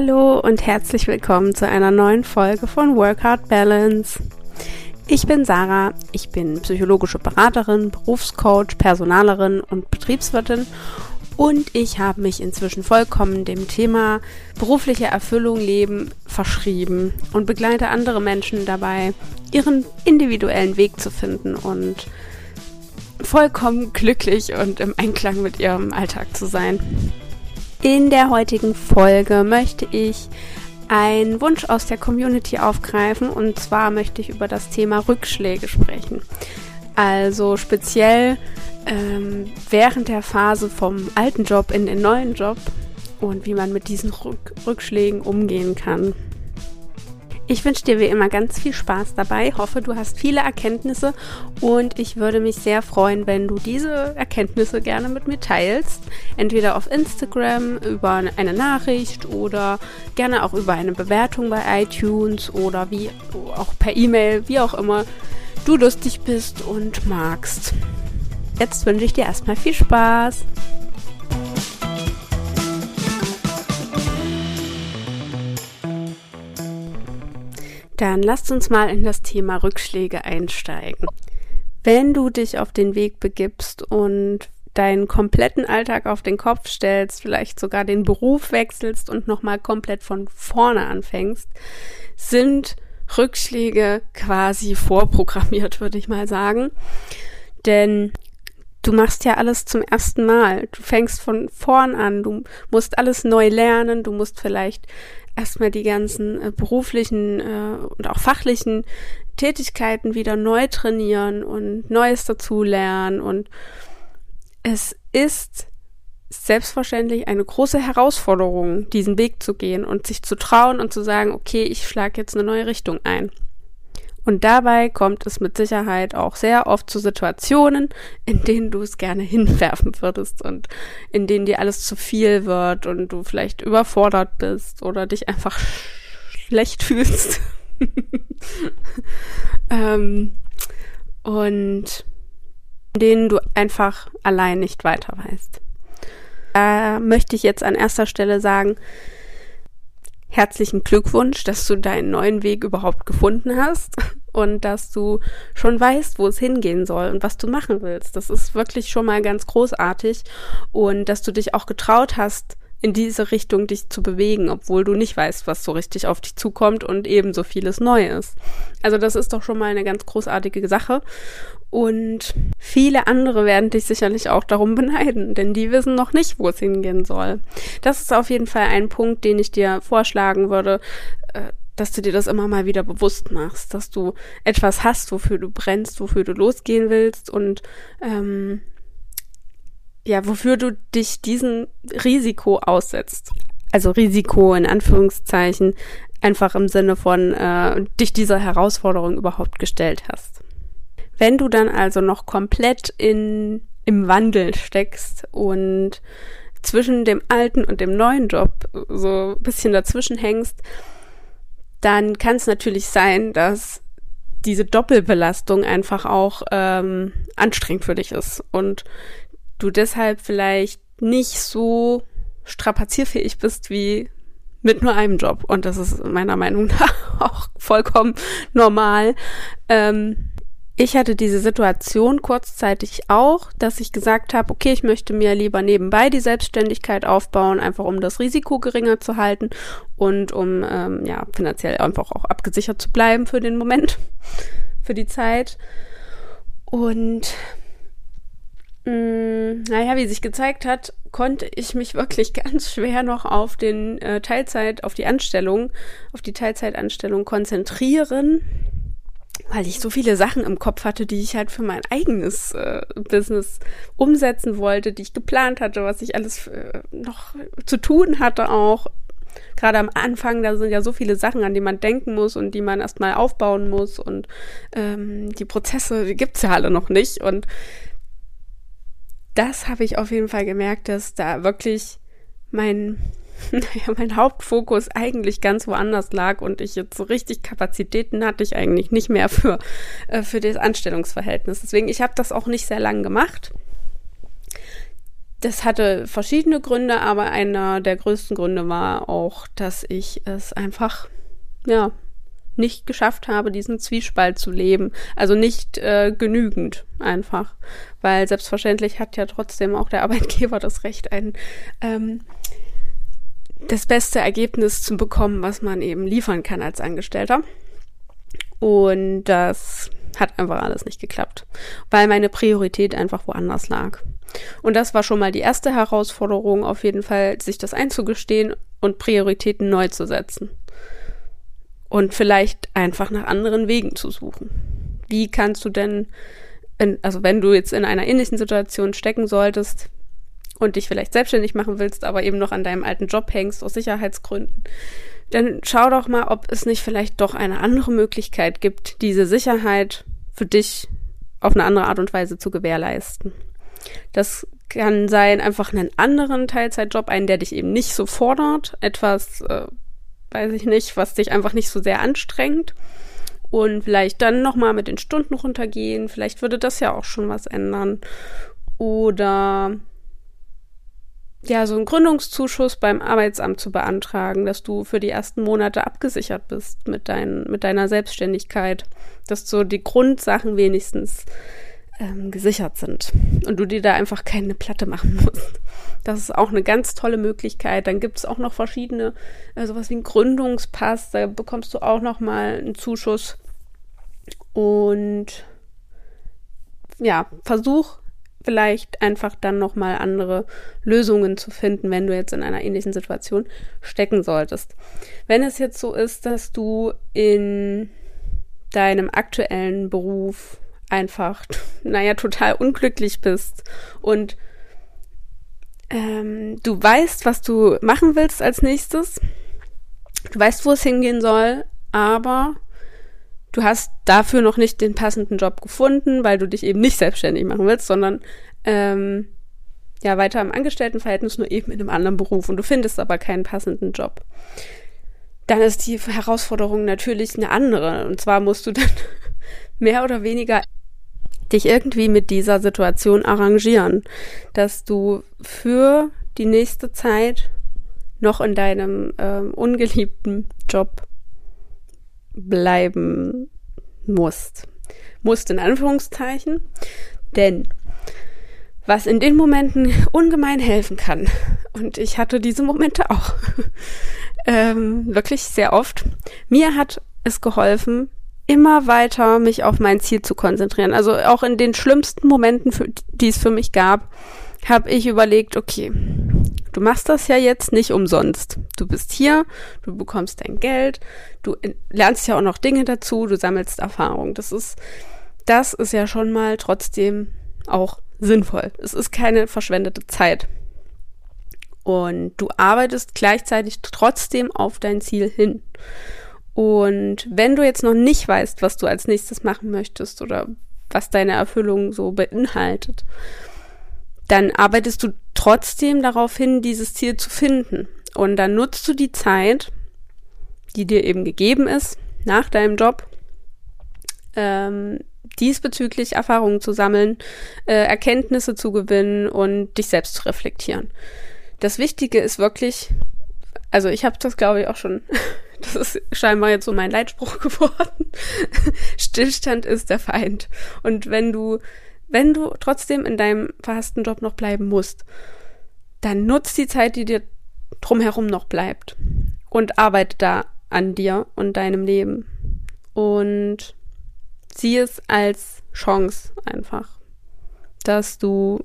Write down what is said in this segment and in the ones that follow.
Hallo und herzlich willkommen zu einer neuen Folge von Work Hard Balance. Ich bin Sarah, ich bin psychologische Beraterin, Berufscoach, Personalerin und Betriebswirtin und ich habe mich inzwischen vollkommen dem Thema berufliche Erfüllung leben verschrieben und begleite andere Menschen dabei, ihren individuellen Weg zu finden und vollkommen glücklich und im Einklang mit ihrem Alltag zu sein. In der heutigen Folge möchte ich einen Wunsch aus der Community aufgreifen und zwar möchte ich über das Thema Rückschläge sprechen. Also speziell ähm, während der Phase vom alten Job in den neuen Job und wie man mit diesen Rück Rückschlägen umgehen kann. Ich wünsche dir wie immer ganz viel Spaß dabei, hoffe, du hast viele Erkenntnisse und ich würde mich sehr freuen, wenn du diese Erkenntnisse gerne mit mir teilst. Entweder auf Instagram über eine Nachricht oder gerne auch über eine Bewertung bei iTunes oder wie auch per E-Mail, wie auch immer du lustig bist und magst. Jetzt wünsche ich dir erstmal viel Spaß. Dann lasst uns mal in das Thema Rückschläge einsteigen. Wenn du dich auf den Weg begibst und deinen kompletten Alltag auf den Kopf stellst, vielleicht sogar den Beruf wechselst und nochmal komplett von vorne anfängst, sind Rückschläge quasi vorprogrammiert, würde ich mal sagen. Denn du machst ja alles zum ersten Mal. Du fängst von vorn an. Du musst alles neu lernen. Du musst vielleicht erstmal die ganzen äh, beruflichen äh, und auch fachlichen Tätigkeiten wieder neu trainieren und Neues dazulernen. Und es ist selbstverständlich eine große Herausforderung, diesen Weg zu gehen und sich zu trauen und zu sagen, okay, ich schlage jetzt eine neue Richtung ein. Und dabei kommt es mit Sicherheit auch sehr oft zu Situationen, in denen du es gerne hinwerfen würdest und in denen dir alles zu viel wird und du vielleicht überfordert bist oder dich einfach schlecht fühlst. ähm, und in denen du einfach allein nicht weiter weißt. Da möchte ich jetzt an erster Stelle sagen, herzlichen Glückwunsch, dass du deinen neuen Weg überhaupt gefunden hast und dass du schon weißt, wo es hingehen soll und was du machen willst. Das ist wirklich schon mal ganz großartig und dass du dich auch getraut hast, in diese Richtung dich zu bewegen, obwohl du nicht weißt, was so richtig auf dich zukommt und ebenso vieles neu ist. Also das ist doch schon mal eine ganz großartige Sache. Und viele andere werden dich sicherlich auch darum beneiden, denn die wissen noch nicht, wo es hingehen soll. Das ist auf jeden Fall ein Punkt, den ich dir vorschlagen würde, äh, dass du dir das immer mal wieder bewusst machst, dass du etwas hast, wofür du brennst, wofür du losgehen willst und ähm, ja, wofür du dich diesem Risiko aussetzt. Also Risiko in Anführungszeichen, einfach im Sinne von äh, dich dieser Herausforderung überhaupt gestellt hast. Wenn du dann also noch komplett in, im Wandel steckst und zwischen dem alten und dem neuen Job so ein bisschen dazwischen hängst, dann kann es natürlich sein, dass diese Doppelbelastung einfach auch ähm, anstrengend für dich ist und du deshalb vielleicht nicht so strapazierfähig bist wie mit nur einem Job. Und das ist meiner Meinung nach auch vollkommen normal. Ähm, ich hatte diese Situation kurzzeitig auch, dass ich gesagt habe, okay, ich möchte mir lieber nebenbei die Selbstständigkeit aufbauen, einfach um das Risiko geringer zu halten und um ähm, ja finanziell einfach auch abgesichert zu bleiben für den Moment, für die Zeit. Und naja, wie sich gezeigt hat, konnte ich mich wirklich ganz schwer noch auf den äh, Teilzeit, auf die Anstellung, auf die Teilzeitanstellung konzentrieren weil ich so viele Sachen im Kopf hatte, die ich halt für mein eigenes äh, Business umsetzen wollte, die ich geplant hatte, was ich alles äh, noch zu tun hatte auch. Gerade am Anfang, da sind ja so viele Sachen, an die man denken muss und die man erstmal aufbauen muss und ähm, die Prozesse, die gibt's ja alle noch nicht und das habe ich auf jeden Fall gemerkt, dass da wirklich mein naja, mein Hauptfokus eigentlich ganz woanders lag und ich jetzt so richtig Kapazitäten hatte ich eigentlich nicht mehr für, äh, für das Anstellungsverhältnis. Deswegen, ich habe das auch nicht sehr lang gemacht. das hatte verschiedene Gründe, aber einer der größten Gründe war auch, dass ich es einfach, ja, nicht geschafft habe, diesen Zwiespalt zu leben. Also nicht äh, genügend einfach. Weil selbstverständlich hat ja trotzdem auch der Arbeitgeber das Recht, ein ähm, das beste Ergebnis zu bekommen, was man eben liefern kann als Angestellter. Und das hat einfach alles nicht geklappt, weil meine Priorität einfach woanders lag. Und das war schon mal die erste Herausforderung, auf jeden Fall, sich das einzugestehen und Prioritäten neu zu setzen. Und vielleicht einfach nach anderen Wegen zu suchen. Wie kannst du denn, in, also wenn du jetzt in einer ähnlichen Situation stecken solltest und dich vielleicht selbstständig machen willst, aber eben noch an deinem alten Job hängst aus Sicherheitsgründen, dann schau doch mal, ob es nicht vielleicht doch eine andere Möglichkeit gibt, diese Sicherheit für dich auf eine andere Art und Weise zu gewährleisten. Das kann sein, einfach einen anderen Teilzeitjob, einen, der dich eben nicht so fordert, etwas, äh, weiß ich nicht, was dich einfach nicht so sehr anstrengt und vielleicht dann nochmal mit den Stunden runtergehen. Vielleicht würde das ja auch schon was ändern. Oder ja, so einen Gründungszuschuss beim Arbeitsamt zu beantragen, dass du für die ersten Monate abgesichert bist mit, dein, mit deiner Selbstständigkeit, dass so die Grundsachen wenigstens ähm, gesichert sind und du dir da einfach keine Platte machen musst. Das ist auch eine ganz tolle Möglichkeit. Dann gibt es auch noch verschiedene, äh, sowas wie ein Gründungspass, da bekommst du auch noch mal einen Zuschuss. Und ja, versuch vielleicht einfach dann nochmal andere Lösungen zu finden, wenn du jetzt in einer ähnlichen Situation stecken solltest. Wenn es jetzt so ist, dass du in deinem aktuellen Beruf einfach, naja, total unglücklich bist und ähm, du weißt, was du machen willst als nächstes, du weißt, wo es hingehen soll, aber du hast dafür noch nicht den passenden Job gefunden, weil du dich eben nicht selbstständig machen willst, sondern ähm, ja weiter im Angestelltenverhältnis, nur eben in einem anderen Beruf und du findest aber keinen passenden Job. Dann ist die Herausforderung natürlich eine andere. Und zwar musst du dann mehr oder weniger dich irgendwie mit dieser Situation arrangieren, dass du für die nächste Zeit noch in deinem ähm, ungeliebten Job bleiben musst. Musst in Anführungszeichen, denn was in den Momenten ungemein helfen kann, und ich hatte diese Momente auch ähm, wirklich sehr oft, mir hat es geholfen, immer weiter mich auf mein Ziel zu konzentrieren. Also auch in den schlimmsten Momenten, für, die es für mich gab, habe ich überlegt, okay, du machst das ja jetzt nicht umsonst. Du bist hier, du bekommst dein Geld, du lernst ja auch noch Dinge dazu, du sammelst Erfahrung. Das ist, das ist ja schon mal trotzdem auch sinnvoll. Es ist keine verschwendete Zeit. Und du arbeitest gleichzeitig trotzdem auf dein Ziel hin. Und wenn du jetzt noch nicht weißt, was du als nächstes machen möchtest oder was deine Erfüllung so beinhaltet, dann arbeitest du trotzdem darauf hin, dieses Ziel zu finden. Und dann nutzt du die Zeit, die dir eben gegeben ist, nach deinem Job, ähm, diesbezüglich Erfahrungen zu sammeln, äh, Erkenntnisse zu gewinnen und dich selbst zu reflektieren. Das Wichtige ist wirklich, also ich habe das glaube ich auch schon Das ist scheinbar jetzt so mein Leitspruch geworden. Stillstand ist der Feind. Und wenn du, wenn du trotzdem in deinem verhassten Job noch bleiben musst, dann nutz die Zeit, die dir drumherum noch bleibt und arbeite da an dir und deinem Leben und sieh es als Chance einfach, dass du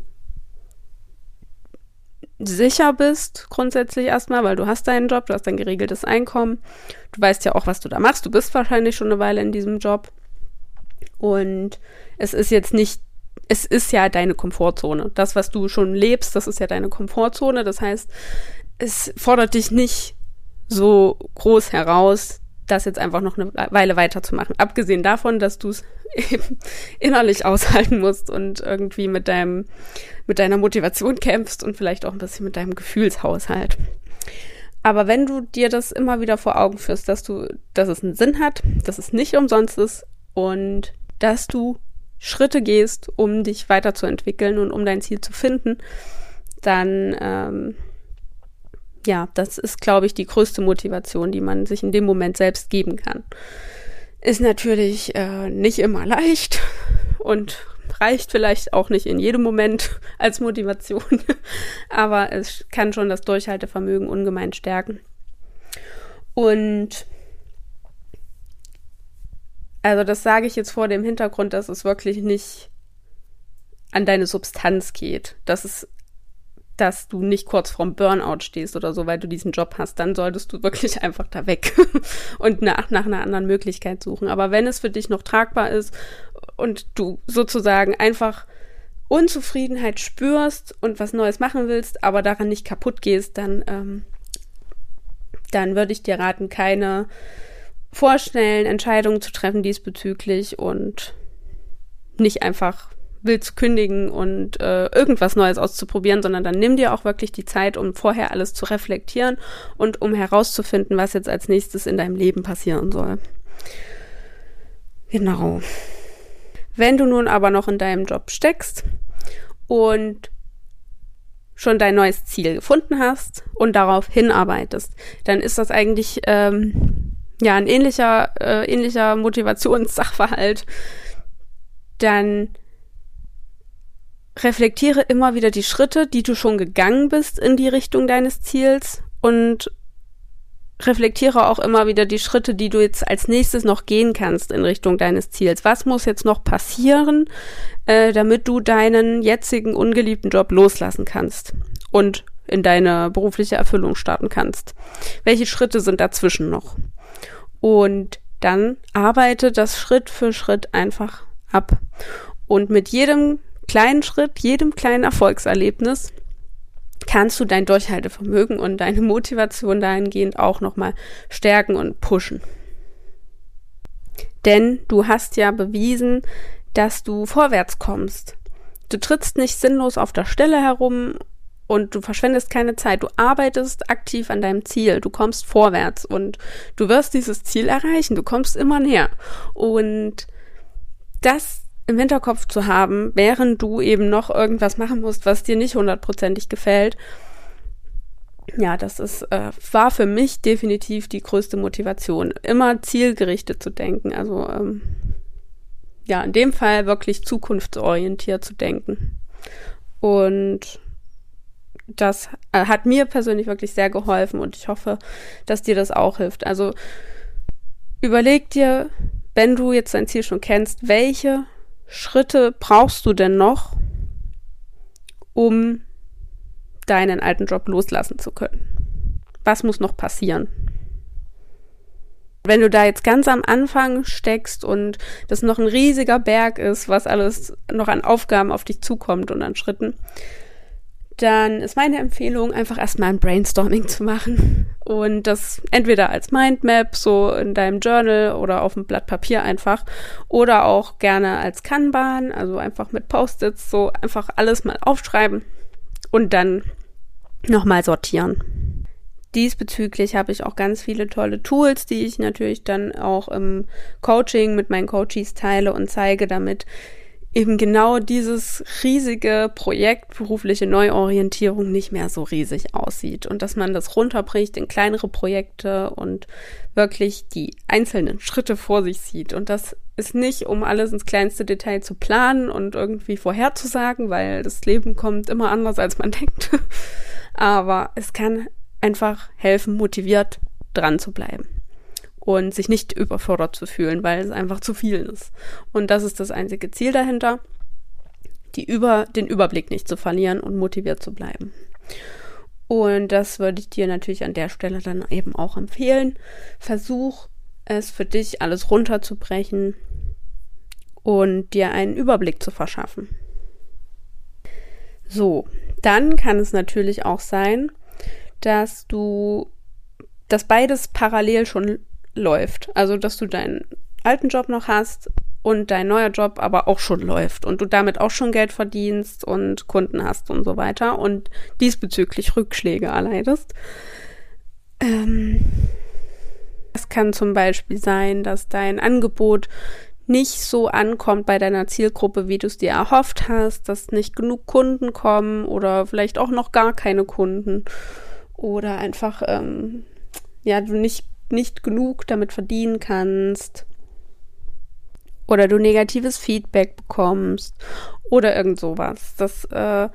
sicher bist, grundsätzlich erstmal, weil du hast deinen Job, du hast dein geregeltes Einkommen, du weißt ja auch, was du da machst, du bist wahrscheinlich schon eine Weile in diesem Job. Und es ist jetzt nicht, es ist ja deine Komfortzone. Das, was du schon lebst, das ist ja deine Komfortzone. Das heißt, es fordert dich nicht so groß heraus, das jetzt einfach noch eine Weile weiterzumachen. Abgesehen davon, dass du es eben innerlich aushalten musst und irgendwie mit deinem, mit deiner Motivation kämpfst und vielleicht auch ein bisschen mit deinem Gefühlshaushalt. Aber wenn du dir das immer wieder vor Augen führst, dass du, dass es einen Sinn hat, dass es nicht umsonst ist und dass du Schritte gehst, um dich weiterzuentwickeln und um dein Ziel zu finden, dann ähm, ja, das ist, glaube ich, die größte Motivation, die man sich in dem Moment selbst geben kann. Ist natürlich äh, nicht immer leicht und reicht vielleicht auch nicht in jedem Moment als Motivation, aber es kann schon das Durchhaltevermögen ungemein stärken. Und also das sage ich jetzt vor dem Hintergrund, dass es wirklich nicht an deine Substanz geht. Dass es dass du nicht kurz vorm Burnout stehst oder so, weil du diesen Job hast, dann solltest du wirklich einfach da weg und nach, nach einer anderen Möglichkeit suchen. Aber wenn es für dich noch tragbar ist und du sozusagen einfach Unzufriedenheit spürst und was Neues machen willst, aber daran nicht kaputt gehst, dann, ähm, dann würde ich dir raten, keine vorschnellen Entscheidungen zu treffen diesbezüglich und nicht einfach willst kündigen und äh, irgendwas Neues auszuprobieren, sondern dann nimm dir auch wirklich die Zeit, um vorher alles zu reflektieren und um herauszufinden, was jetzt als nächstes in deinem Leben passieren soll. Genau. Wenn du nun aber noch in deinem Job steckst und schon dein neues Ziel gefunden hast und darauf hinarbeitest, dann ist das eigentlich ähm, ja ein ähnlicher äh, ähnlicher Motivationssachverhalt. Dann reflektiere immer wieder die Schritte, die du schon gegangen bist in die Richtung deines Ziels und reflektiere auch immer wieder die Schritte, die du jetzt als nächstes noch gehen kannst in Richtung deines Ziels. Was muss jetzt noch passieren, äh, damit du deinen jetzigen ungeliebten Job loslassen kannst und in deine berufliche Erfüllung starten kannst? Welche Schritte sind dazwischen noch? Und dann arbeite das Schritt für Schritt einfach ab. Und mit jedem kleinen Schritt, jedem kleinen Erfolgserlebnis kannst du dein Durchhaltevermögen und deine Motivation dahingehend auch nochmal stärken und pushen. Denn du hast ja bewiesen, dass du vorwärts kommst. Du trittst nicht sinnlos auf der Stelle herum und du verschwendest keine Zeit. Du arbeitest aktiv an deinem Ziel. Du kommst vorwärts und du wirst dieses Ziel erreichen. Du kommst immer näher. Und das im Hinterkopf zu haben, während du eben noch irgendwas machen musst, was dir nicht hundertprozentig gefällt. Ja, das ist, äh, war für mich definitiv die größte Motivation, immer zielgerichtet zu denken. Also ähm, ja, in dem Fall wirklich zukunftsorientiert zu denken. Und das äh, hat mir persönlich wirklich sehr geholfen und ich hoffe, dass dir das auch hilft. Also überleg dir, wenn du jetzt dein Ziel schon kennst, welche Schritte brauchst du denn noch, um deinen alten Job loslassen zu können? Was muss noch passieren? Wenn du da jetzt ganz am Anfang steckst und das noch ein riesiger Berg ist, was alles noch an Aufgaben auf dich zukommt und an Schritten, dann ist meine Empfehlung, einfach erstmal ein Brainstorming zu machen und das entweder als Mindmap, so in deinem Journal oder auf dem Blatt Papier einfach oder auch gerne als Kanban, also einfach mit Post-its, so einfach alles mal aufschreiben und dann nochmal sortieren. Diesbezüglich habe ich auch ganz viele tolle Tools, die ich natürlich dann auch im Coaching mit meinen Coaches teile und zeige, damit eben genau dieses riesige Projekt berufliche Neuorientierung nicht mehr so riesig aussieht und dass man das runterbricht in kleinere Projekte und wirklich die einzelnen Schritte vor sich sieht. Und das ist nicht, um alles ins kleinste Detail zu planen und irgendwie vorherzusagen, weil das Leben kommt immer anders, als man denkt. Aber es kann einfach helfen, motiviert dran zu bleiben und sich nicht überfordert zu fühlen, weil es einfach zu viel ist. Und das ist das einzige Ziel dahinter, die über, den Überblick nicht zu verlieren und motiviert zu bleiben. Und das würde ich dir natürlich an der Stelle dann eben auch empfehlen. Versuch es für dich alles runterzubrechen und dir einen Überblick zu verschaffen. So, dann kann es natürlich auch sein, dass du, dass beides parallel schon läuft. Also, dass du deinen alten Job noch hast und dein neuer Job aber auch schon läuft und du damit auch schon Geld verdienst und Kunden hast und so weiter und diesbezüglich Rückschläge erleidest. Ähm, es kann zum Beispiel sein, dass dein Angebot nicht so ankommt bei deiner Zielgruppe, wie du es dir erhofft hast, dass nicht genug Kunden kommen oder vielleicht auch noch gar keine Kunden oder einfach ähm, ja du nicht nicht genug damit verdienen kannst oder du negatives Feedback bekommst oder irgend sowas. Das äh,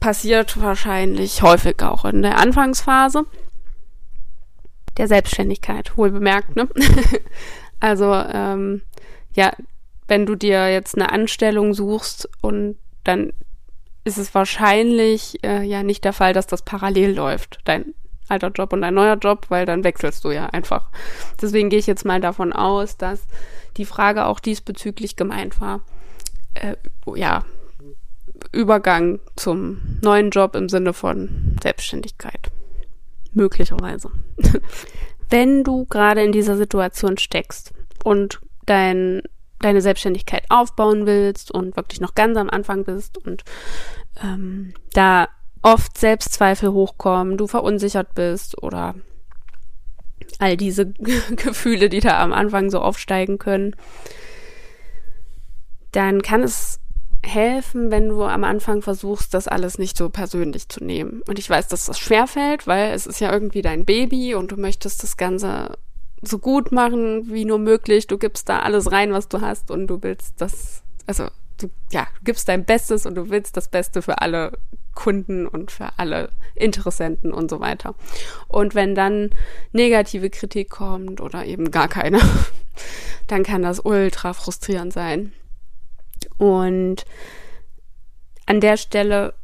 passiert wahrscheinlich häufig auch in der Anfangsphase der Selbstständigkeit, wohl bemerkt, ne? also, ähm, ja, wenn du dir jetzt eine Anstellung suchst und dann ist es wahrscheinlich äh, ja nicht der Fall, dass das parallel läuft, dein alter Job und dein neuer Job, weil dann wechselst du ja einfach. Deswegen gehe ich jetzt mal davon aus, dass die Frage auch diesbezüglich gemeint war. Äh, ja, Übergang zum neuen Job im Sinne von Selbstständigkeit. Möglicherweise. Wenn du gerade in dieser Situation steckst und dein, deine Selbstständigkeit aufbauen willst und wirklich noch ganz am Anfang bist und ähm, da oft Selbstzweifel hochkommen, du verunsichert bist oder all diese Gefühle, die da am Anfang so aufsteigen können, dann kann es helfen, wenn du am Anfang versuchst, das alles nicht so persönlich zu nehmen. Und ich weiß, dass das schwerfällt, weil es ist ja irgendwie dein Baby und du möchtest das Ganze so gut machen wie nur möglich. Du gibst da alles rein, was du hast und du willst das, also du, ja, gibst dein Bestes und du willst das Beste für alle Kunden und für alle Interessenten und so weiter. Und wenn dann negative Kritik kommt oder eben gar keine, dann kann das ultra frustrierend sein. Und an der Stelle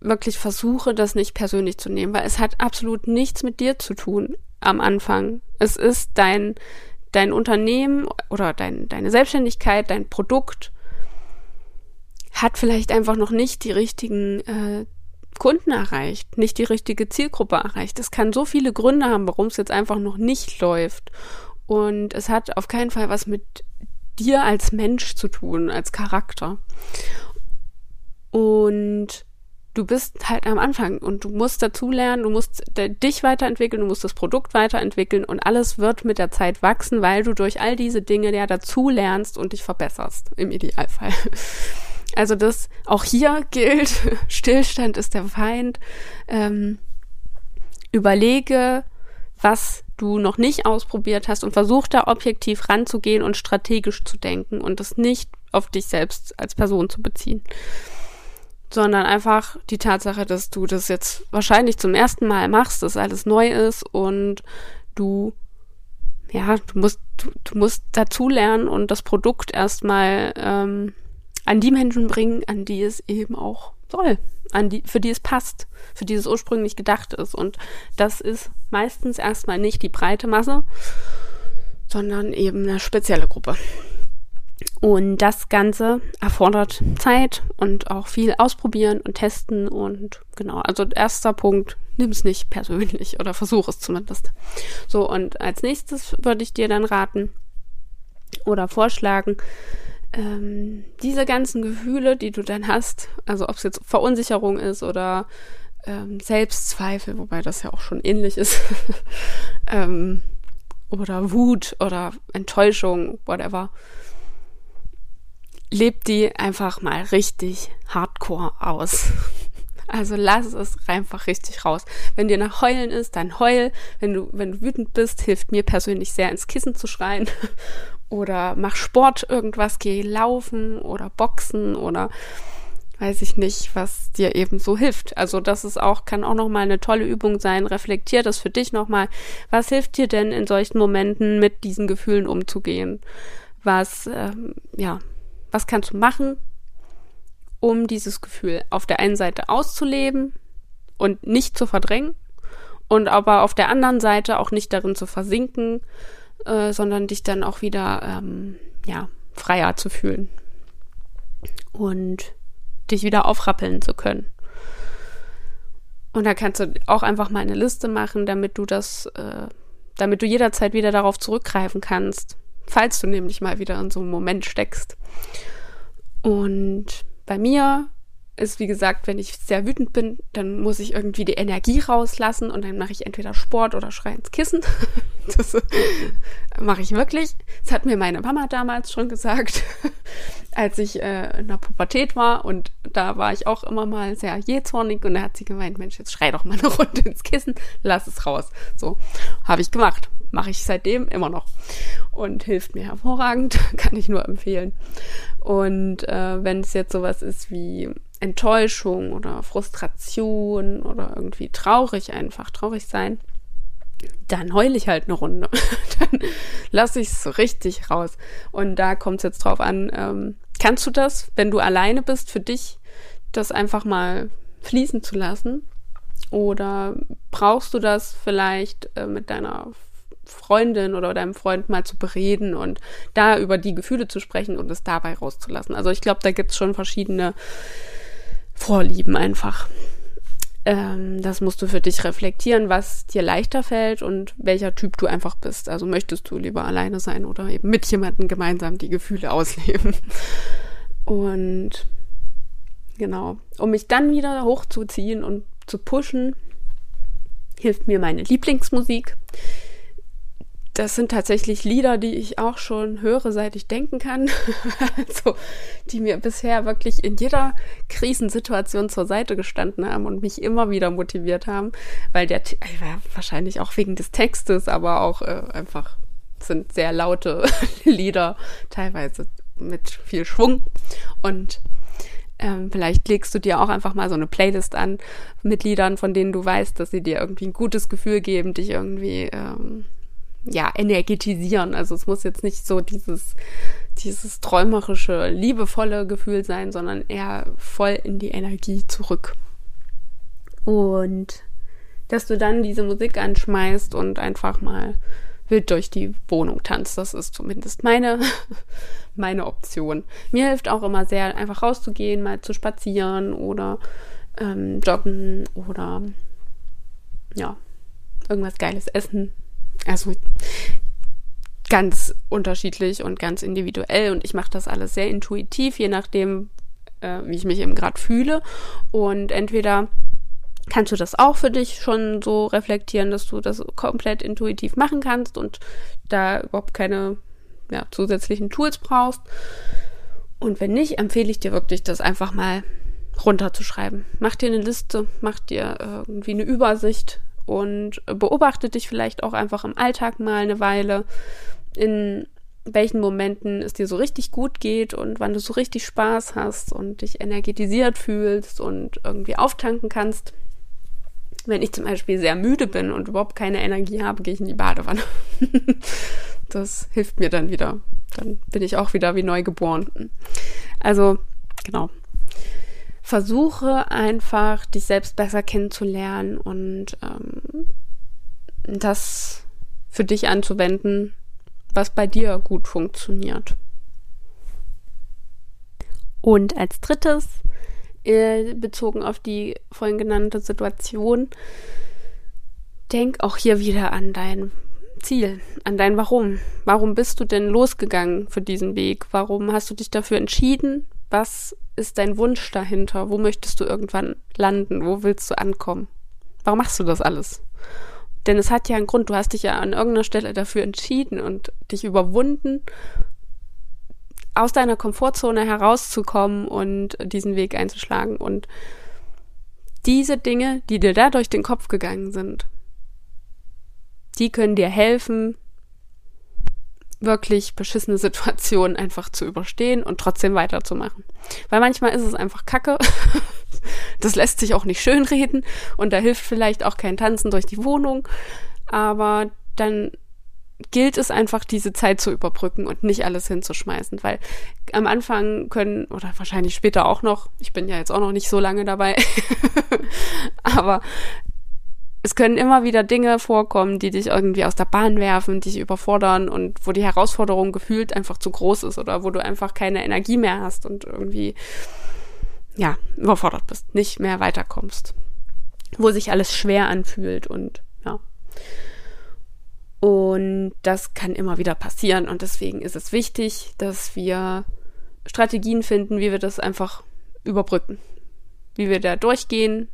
wirklich versuche, das nicht persönlich zu nehmen, weil es hat absolut nichts mit dir zu tun am Anfang. Es ist dein, dein Unternehmen oder dein, deine Selbstständigkeit, dein Produkt hat vielleicht einfach noch nicht die richtigen äh, Kunden erreicht, nicht die richtige Zielgruppe erreicht. Es kann so viele Gründe haben, warum es jetzt einfach noch nicht läuft. Und es hat auf keinen Fall was mit dir als Mensch zu tun, als Charakter. Und du bist halt am Anfang und du musst dazulernen, du musst dich weiterentwickeln, du musst das Produkt weiterentwickeln und alles wird mit der Zeit wachsen, weil du durch all diese Dinge ja dazu lernst und dich verbesserst, im Idealfall. Also das auch hier gilt, Stillstand ist der Feind. Ähm, überlege, was du noch nicht ausprobiert hast und versuch da objektiv ranzugehen und strategisch zu denken und das nicht auf dich selbst als Person zu beziehen. Sondern einfach die Tatsache, dass du das jetzt wahrscheinlich zum ersten Mal machst, dass alles neu ist und du ja, du musst, du, du musst dazulernen und das Produkt erstmal ähm, an die Menschen bringen, an die es eben auch soll, an die, für die es passt, für die es ursprünglich gedacht ist. Und das ist meistens erstmal nicht die breite Masse, sondern eben eine spezielle Gruppe. Und das Ganze erfordert Zeit und auch viel ausprobieren und testen und genau, also erster Punkt, nimm es nicht persönlich oder versuch es zumindest. So, und als nächstes würde ich dir dann raten oder vorschlagen, ähm, diese ganzen Gefühle, die du dann hast, also ob es jetzt Verunsicherung ist oder ähm, Selbstzweifel, wobei das ja auch schon ähnlich ist, ähm, oder Wut oder Enttäuschung, whatever, lebt die einfach mal richtig hardcore aus. Also lass es einfach richtig raus. Wenn dir nach Heulen ist, dann heul. Wenn du, wenn du wütend bist, hilft mir persönlich sehr, ins Kissen zu schreien oder mach Sport irgendwas, geh laufen oder boxen oder weiß ich nicht, was dir eben so hilft. Also das ist auch, kann auch nochmal eine tolle Übung sein. Reflektier das für dich nochmal. Was hilft dir denn in solchen Momenten mit diesen Gefühlen umzugehen? Was, ähm, ja, was kannst du machen, um dieses Gefühl auf der einen Seite auszuleben und nicht zu verdrängen und aber auf der anderen Seite auch nicht darin zu versinken, äh, sondern dich dann auch wieder ähm, ja, freier zu fühlen und dich wieder aufrappeln zu können. Und da kannst du auch einfach mal eine Liste machen, damit du das, äh, damit du jederzeit wieder darauf zurückgreifen kannst, falls du nämlich mal wieder in so einem Moment steckst. Und bei mir ist, wie gesagt, wenn ich sehr wütend bin, dann muss ich irgendwie die Energie rauslassen und dann mache ich entweder Sport oder schreie ins Kissen. Das mache ich wirklich. Das hat mir meine Mama damals schon gesagt, als ich äh, in der Pubertät war. Und da war ich auch immer mal sehr jähzornig. Und da hat sie gemeint, Mensch, jetzt schrei doch mal eine Runde ins Kissen, lass es raus. So, habe ich gemacht. Mache ich seitdem immer noch. Und hilft mir hervorragend, kann ich nur empfehlen. Und äh, wenn es jetzt sowas ist wie Enttäuschung oder Frustration oder irgendwie traurig einfach, traurig sein, dann heule ich halt eine Runde. dann lasse ich es richtig raus. Und da kommt es jetzt drauf an, ähm, kannst du das, wenn du alleine bist, für dich, das einfach mal fließen zu lassen? Oder brauchst du das vielleicht äh, mit deiner Freundin oder deinem Freund mal zu bereden und da über die Gefühle zu sprechen und es dabei rauszulassen? Also ich glaube, da gibt es schon verschiedene Vorlieben einfach. Ähm, das musst du für dich reflektieren, was dir leichter fällt und welcher Typ du einfach bist. Also möchtest du lieber alleine sein oder eben mit jemandem gemeinsam die Gefühle ausleben. Und genau, um mich dann wieder hochzuziehen und zu pushen, hilft mir meine Lieblingsmusik das sind tatsächlich Lieder, die ich auch schon höre, seit ich denken kann. also, die mir bisher wirklich in jeder Krisensituation zur Seite gestanden haben und mich immer wieder motiviert haben, weil der, äh, wahrscheinlich auch wegen des Textes, aber auch äh, einfach sind sehr laute Lieder, teilweise mit viel Schwung und ähm, vielleicht legst du dir auch einfach mal so eine Playlist an mit Liedern, von denen du weißt, dass sie dir irgendwie ein gutes Gefühl geben, dich irgendwie ähm, ja, energetisieren. Also es muss jetzt nicht so dieses, dieses träumerische, liebevolle Gefühl sein, sondern eher voll in die Energie zurück. Und dass du dann diese Musik anschmeißt und einfach mal wild durch die Wohnung tanzt. Das ist zumindest meine, meine Option. Mir hilft auch immer sehr, einfach rauszugehen, mal zu spazieren oder ähm, joggen oder ja, irgendwas Geiles essen also ganz unterschiedlich und ganz individuell und ich mache das alles sehr intuitiv, je nachdem, äh, wie ich mich eben gerade fühle. Und entweder kannst du das auch für dich schon so reflektieren, dass du das komplett intuitiv machen kannst und da überhaupt keine ja, zusätzlichen Tools brauchst. Und wenn nicht, empfehle ich dir wirklich, das einfach mal runterzuschreiben. Mach dir eine Liste, mach dir irgendwie eine Übersicht, und beobachte dich vielleicht auch einfach im Alltag mal eine Weile, in welchen Momenten es dir so richtig gut geht und wann du so richtig Spaß hast und dich energetisiert fühlst und irgendwie auftanken kannst. Wenn ich zum Beispiel sehr müde bin und überhaupt keine Energie habe, gehe ich in die Badewanne. das hilft mir dann wieder. Dann bin ich auch wieder wie neu geboren. Also, genau versuche einfach, dich selbst besser kennenzulernen und ähm, das für dich anzuwenden, was bei dir gut funktioniert. Und als drittes, äh, bezogen auf die vorhin genannte Situation, denk auch hier wieder an dein Ziel, an dein Warum. Warum bist du denn losgegangen für diesen Weg? Warum hast du dich dafür entschieden? Was ist dein Wunsch dahinter? Wo möchtest du irgendwann landen? Wo willst du ankommen? Warum machst du das alles? Denn es hat ja einen Grund. Du hast dich ja an irgendeiner Stelle dafür entschieden und dich überwunden, aus deiner Komfortzone herauszukommen und diesen Weg einzuschlagen. Und diese Dinge, die dir da durch den Kopf gegangen sind, die können dir helfen, wirklich beschissene Situationen einfach zu überstehen und trotzdem weiterzumachen. Weil manchmal ist es einfach Kacke. das lässt sich auch nicht schönreden und da hilft vielleicht auch kein Tanzen durch die Wohnung. Aber dann gilt es einfach, diese Zeit zu überbrücken und nicht alles hinzuschmeißen, weil am Anfang können, oder wahrscheinlich später auch noch, ich bin ja jetzt auch noch nicht so lange dabei, aber es können immer wieder Dinge vorkommen, die dich irgendwie aus der Bahn werfen, dich überfordern und wo die Herausforderung gefühlt einfach zu groß ist oder wo du einfach keine Energie mehr hast und irgendwie, ja, überfordert bist, nicht mehr weiterkommst. Wo sich alles schwer anfühlt und, ja. Und das kann immer wieder passieren und deswegen ist es wichtig, dass wir Strategien finden, wie wir das einfach überbrücken. Wie wir da durchgehen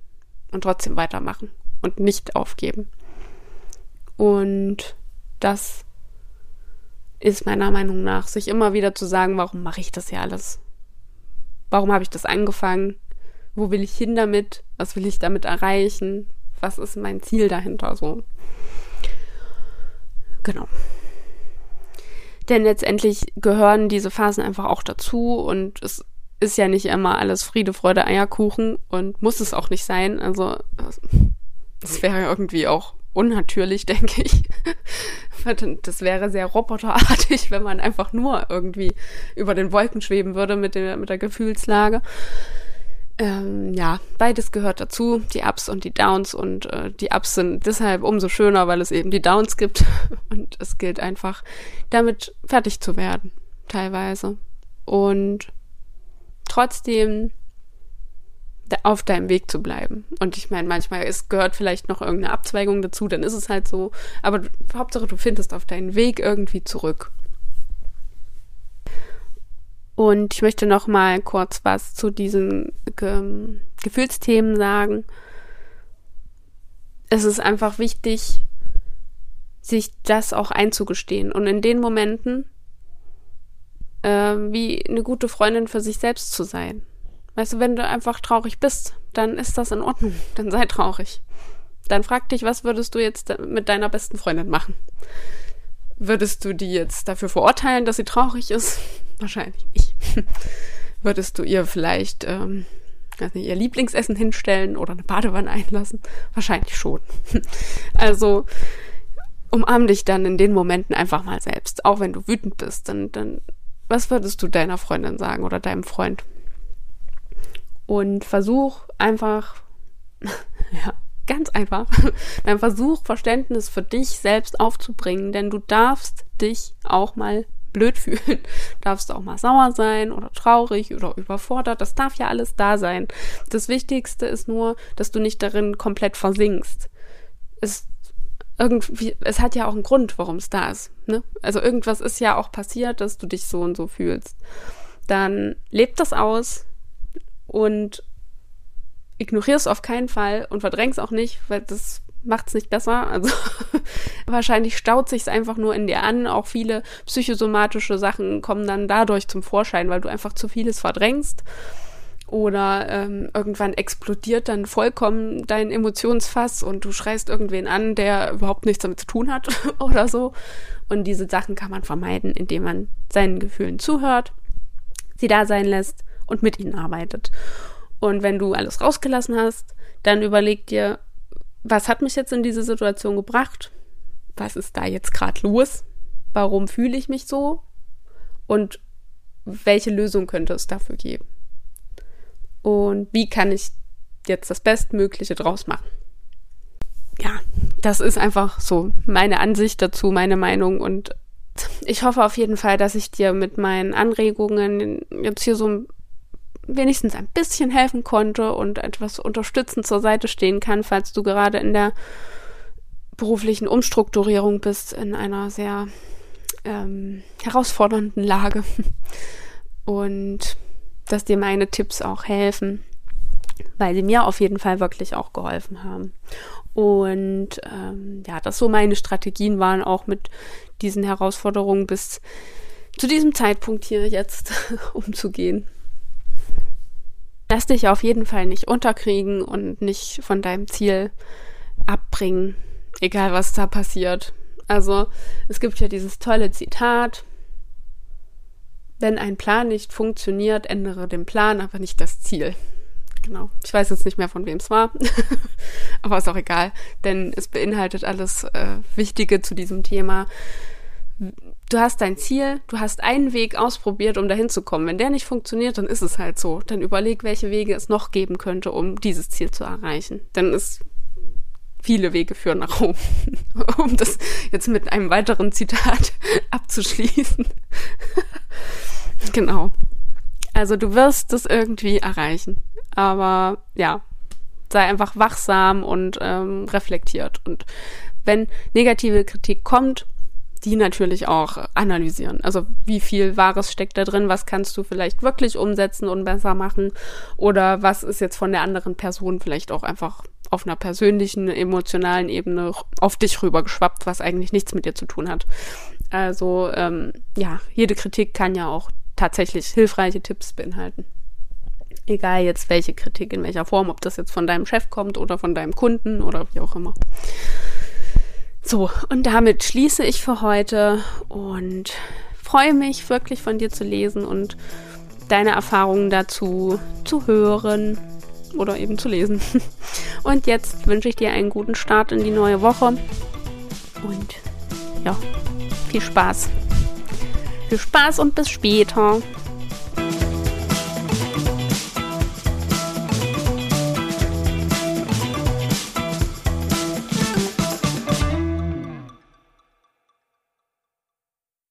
und trotzdem weitermachen und nicht aufgeben. Und das ist meiner Meinung nach, sich immer wieder zu sagen, warum mache ich das hier alles? Warum habe ich das angefangen? Wo will ich hin damit? Was will ich damit erreichen? Was ist mein Ziel dahinter so? Genau. Denn letztendlich gehören diese Phasen einfach auch dazu und es ist ja nicht immer alles Friede, Freude, Eierkuchen und muss es auch nicht sein. Also das wäre irgendwie auch unnatürlich, denke ich. Das wäre sehr roboterartig, wenn man einfach nur irgendwie über den Wolken schweben würde mit der, mit der Gefühlslage. Ähm, ja, beides gehört dazu, die Ups und die Downs. Und äh, die Ups sind deshalb umso schöner, weil es eben die Downs gibt. Und es gilt einfach, damit fertig zu werden, teilweise. Und trotzdem auf deinem Weg zu bleiben. Und ich meine, manchmal ist, gehört vielleicht noch irgendeine Abzweigung dazu, dann ist es halt so. Aber Hauptsache, du findest auf deinen Weg irgendwie zurück. Und ich möchte noch mal kurz was zu diesen Ge Gefühlsthemen sagen. Es ist einfach wichtig, sich das auch einzugestehen. Und in den Momenten, äh, wie eine gute Freundin für sich selbst zu sein. Weißt du, wenn du einfach traurig bist, dann ist das in Ordnung. Dann sei traurig. Dann frag dich, was würdest du jetzt mit deiner besten Freundin machen? Würdest du die jetzt dafür verurteilen, dass sie traurig ist? Wahrscheinlich nicht. Würdest du ihr vielleicht ähm, also ihr Lieblingsessen hinstellen oder eine Badewanne einlassen? Wahrscheinlich schon. Also umarm dich dann in den Momenten einfach mal selbst. Auch wenn du wütend bist, dann, dann was würdest du deiner Freundin sagen oder deinem Freund? Und versuch einfach, ja, ganz einfach, dann versuch Verständnis für dich selbst aufzubringen, denn du darfst dich auch mal blöd fühlen, darfst auch mal sauer sein oder traurig oder überfordert, das darf ja alles da sein. Das Wichtigste ist nur, dass du nicht darin komplett versinkst. Es irgendwie, es hat ja auch einen Grund, warum es da ist. Ne? Also irgendwas ist ja auch passiert, dass du dich so und so fühlst. Dann lebt das aus, und ignoriere es auf keinen Fall und verdräng's auch nicht, weil das macht es nicht besser. Also wahrscheinlich staut sich es einfach nur in dir an. Auch viele psychosomatische Sachen kommen dann dadurch zum Vorschein, weil du einfach zu vieles verdrängst. Oder ähm, irgendwann explodiert dann vollkommen dein Emotionsfass und du schreist irgendwen an, der überhaupt nichts damit zu tun hat oder so. Und diese Sachen kann man vermeiden, indem man seinen Gefühlen zuhört, sie da sein lässt und mit ihnen arbeitet. Und wenn du alles rausgelassen hast, dann überleg dir, was hat mich jetzt in diese Situation gebracht? Was ist da jetzt gerade los? Warum fühle ich mich so? Und welche Lösung könnte es dafür geben? Und wie kann ich jetzt das Bestmögliche draus machen? Ja, das ist einfach so meine Ansicht dazu, meine Meinung und ich hoffe auf jeden Fall, dass ich dir mit meinen Anregungen jetzt hier so wenigstens ein bisschen helfen konnte und etwas unterstützend zur Seite stehen kann, falls du gerade in der beruflichen Umstrukturierung bist, in einer sehr ähm, herausfordernden Lage. Und dass dir meine Tipps auch helfen, weil sie mir auf jeden Fall wirklich auch geholfen haben. Und ähm, ja, dass so meine Strategien waren, auch mit diesen Herausforderungen bis zu diesem Zeitpunkt hier jetzt umzugehen. Lass dich auf jeden Fall nicht unterkriegen und nicht von deinem Ziel abbringen, egal was da passiert. Also es gibt ja dieses tolle Zitat, wenn ein Plan nicht funktioniert, ändere den Plan, aber nicht das Ziel. Genau. Ich weiß jetzt nicht mehr, von wem es war, aber ist auch egal, denn es beinhaltet alles äh, Wichtige zu diesem Thema du hast dein Ziel, du hast einen Weg ausprobiert, um dahin zu kommen. Wenn der nicht funktioniert, dann ist es halt so. Dann überleg, welche Wege es noch geben könnte, um dieses Ziel zu erreichen. Dann ist viele Wege führen nach Rom. um das jetzt mit einem weiteren Zitat abzuschließen. genau. Also du wirst das irgendwie erreichen. Aber ja, sei einfach wachsam und ähm, reflektiert. Und wenn negative Kritik kommt, die natürlich auch analysieren. Also wie viel Wahres steckt da drin, was kannst du vielleicht wirklich umsetzen und besser machen oder was ist jetzt von der anderen Person vielleicht auch einfach auf einer persönlichen, emotionalen Ebene auf dich rübergeschwappt, was eigentlich nichts mit dir zu tun hat. Also ähm, ja, jede Kritik kann ja auch tatsächlich hilfreiche Tipps beinhalten. Egal jetzt welche Kritik, in welcher Form, ob das jetzt von deinem Chef kommt oder von deinem Kunden oder wie auch immer. So, und damit schließe ich für heute und freue mich wirklich von dir zu lesen und deine Erfahrungen dazu zu hören oder eben zu lesen. Und jetzt wünsche ich dir einen guten Start in die neue Woche und ja, viel Spaß. Viel Spaß und bis später.